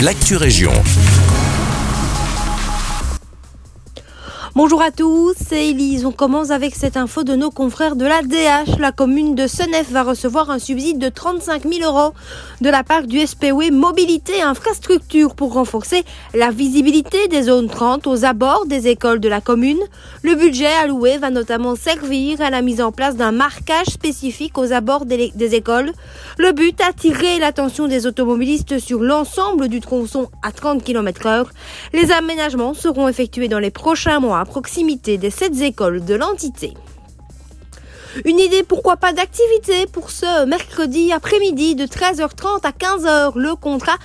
l'actu région. Bonjour à tous, c'est Elise. On commence avec cette info de nos confrères de la DH. La commune de Senef va recevoir un subside de 35 000 euros de la part du SPW Mobilité et Infrastructure pour renforcer la visibilité des zones 30 aux abords des écoles de la commune. Le budget alloué va notamment servir à la mise en place d'un marquage spécifique aux abords des, écoles. Le but, attirer l'attention des automobilistes sur l'ensemble du tronçon à 30 km heure. Les aménagements seront effectués dans les prochains mois proximité des sept écoles de l'entité. Une idée, pourquoi pas, d'activité pour ce mercredi après-midi de 13h30 à 15h. Le contrat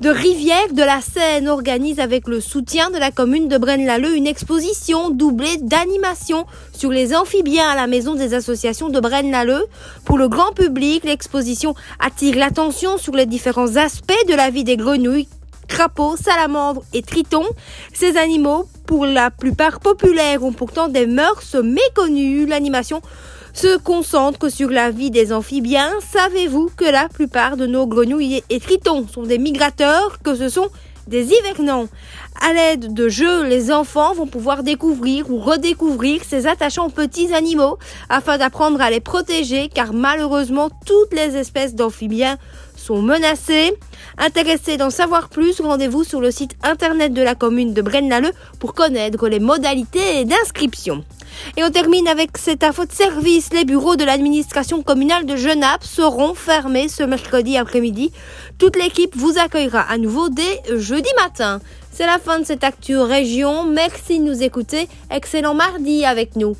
de Rivière de la Seine organise avec le soutien de la commune de Braine-l'Alleud une exposition doublée d'animation sur les amphibiens à la maison des associations de Braine-l'Alleud. Pour le grand public, l'exposition attire l'attention sur les différents aspects de la vie des grenouilles crapauds, salamandres et tritons. Ces animaux, pour la plupart populaires, ont pourtant des mœurs méconnues. L'animation se concentre sur la vie des amphibiens. Savez-vous que la plupart de nos grenouilles et tritons sont des migrateurs, que ce sont des hivernants? À l'aide de jeux, les enfants vont pouvoir découvrir ou redécouvrir ces attachants petits animaux afin d'apprendre à les protéger car malheureusement toutes les espèces d'amphibiens sont menacées. Intéressés d'en savoir plus, rendez-vous sur le site internet de la commune de Braine-l'Alleud pour connaître les modalités d'inscription. Et on termine avec cette info de service. Les bureaux de l'administration communale de Genappe seront fermés ce mercredi après-midi. Toute l'équipe vous accueillera à nouveau dès jeudi matin. C'est la fin de cette actu région. Merci de nous écouter. Excellent mardi avec nous.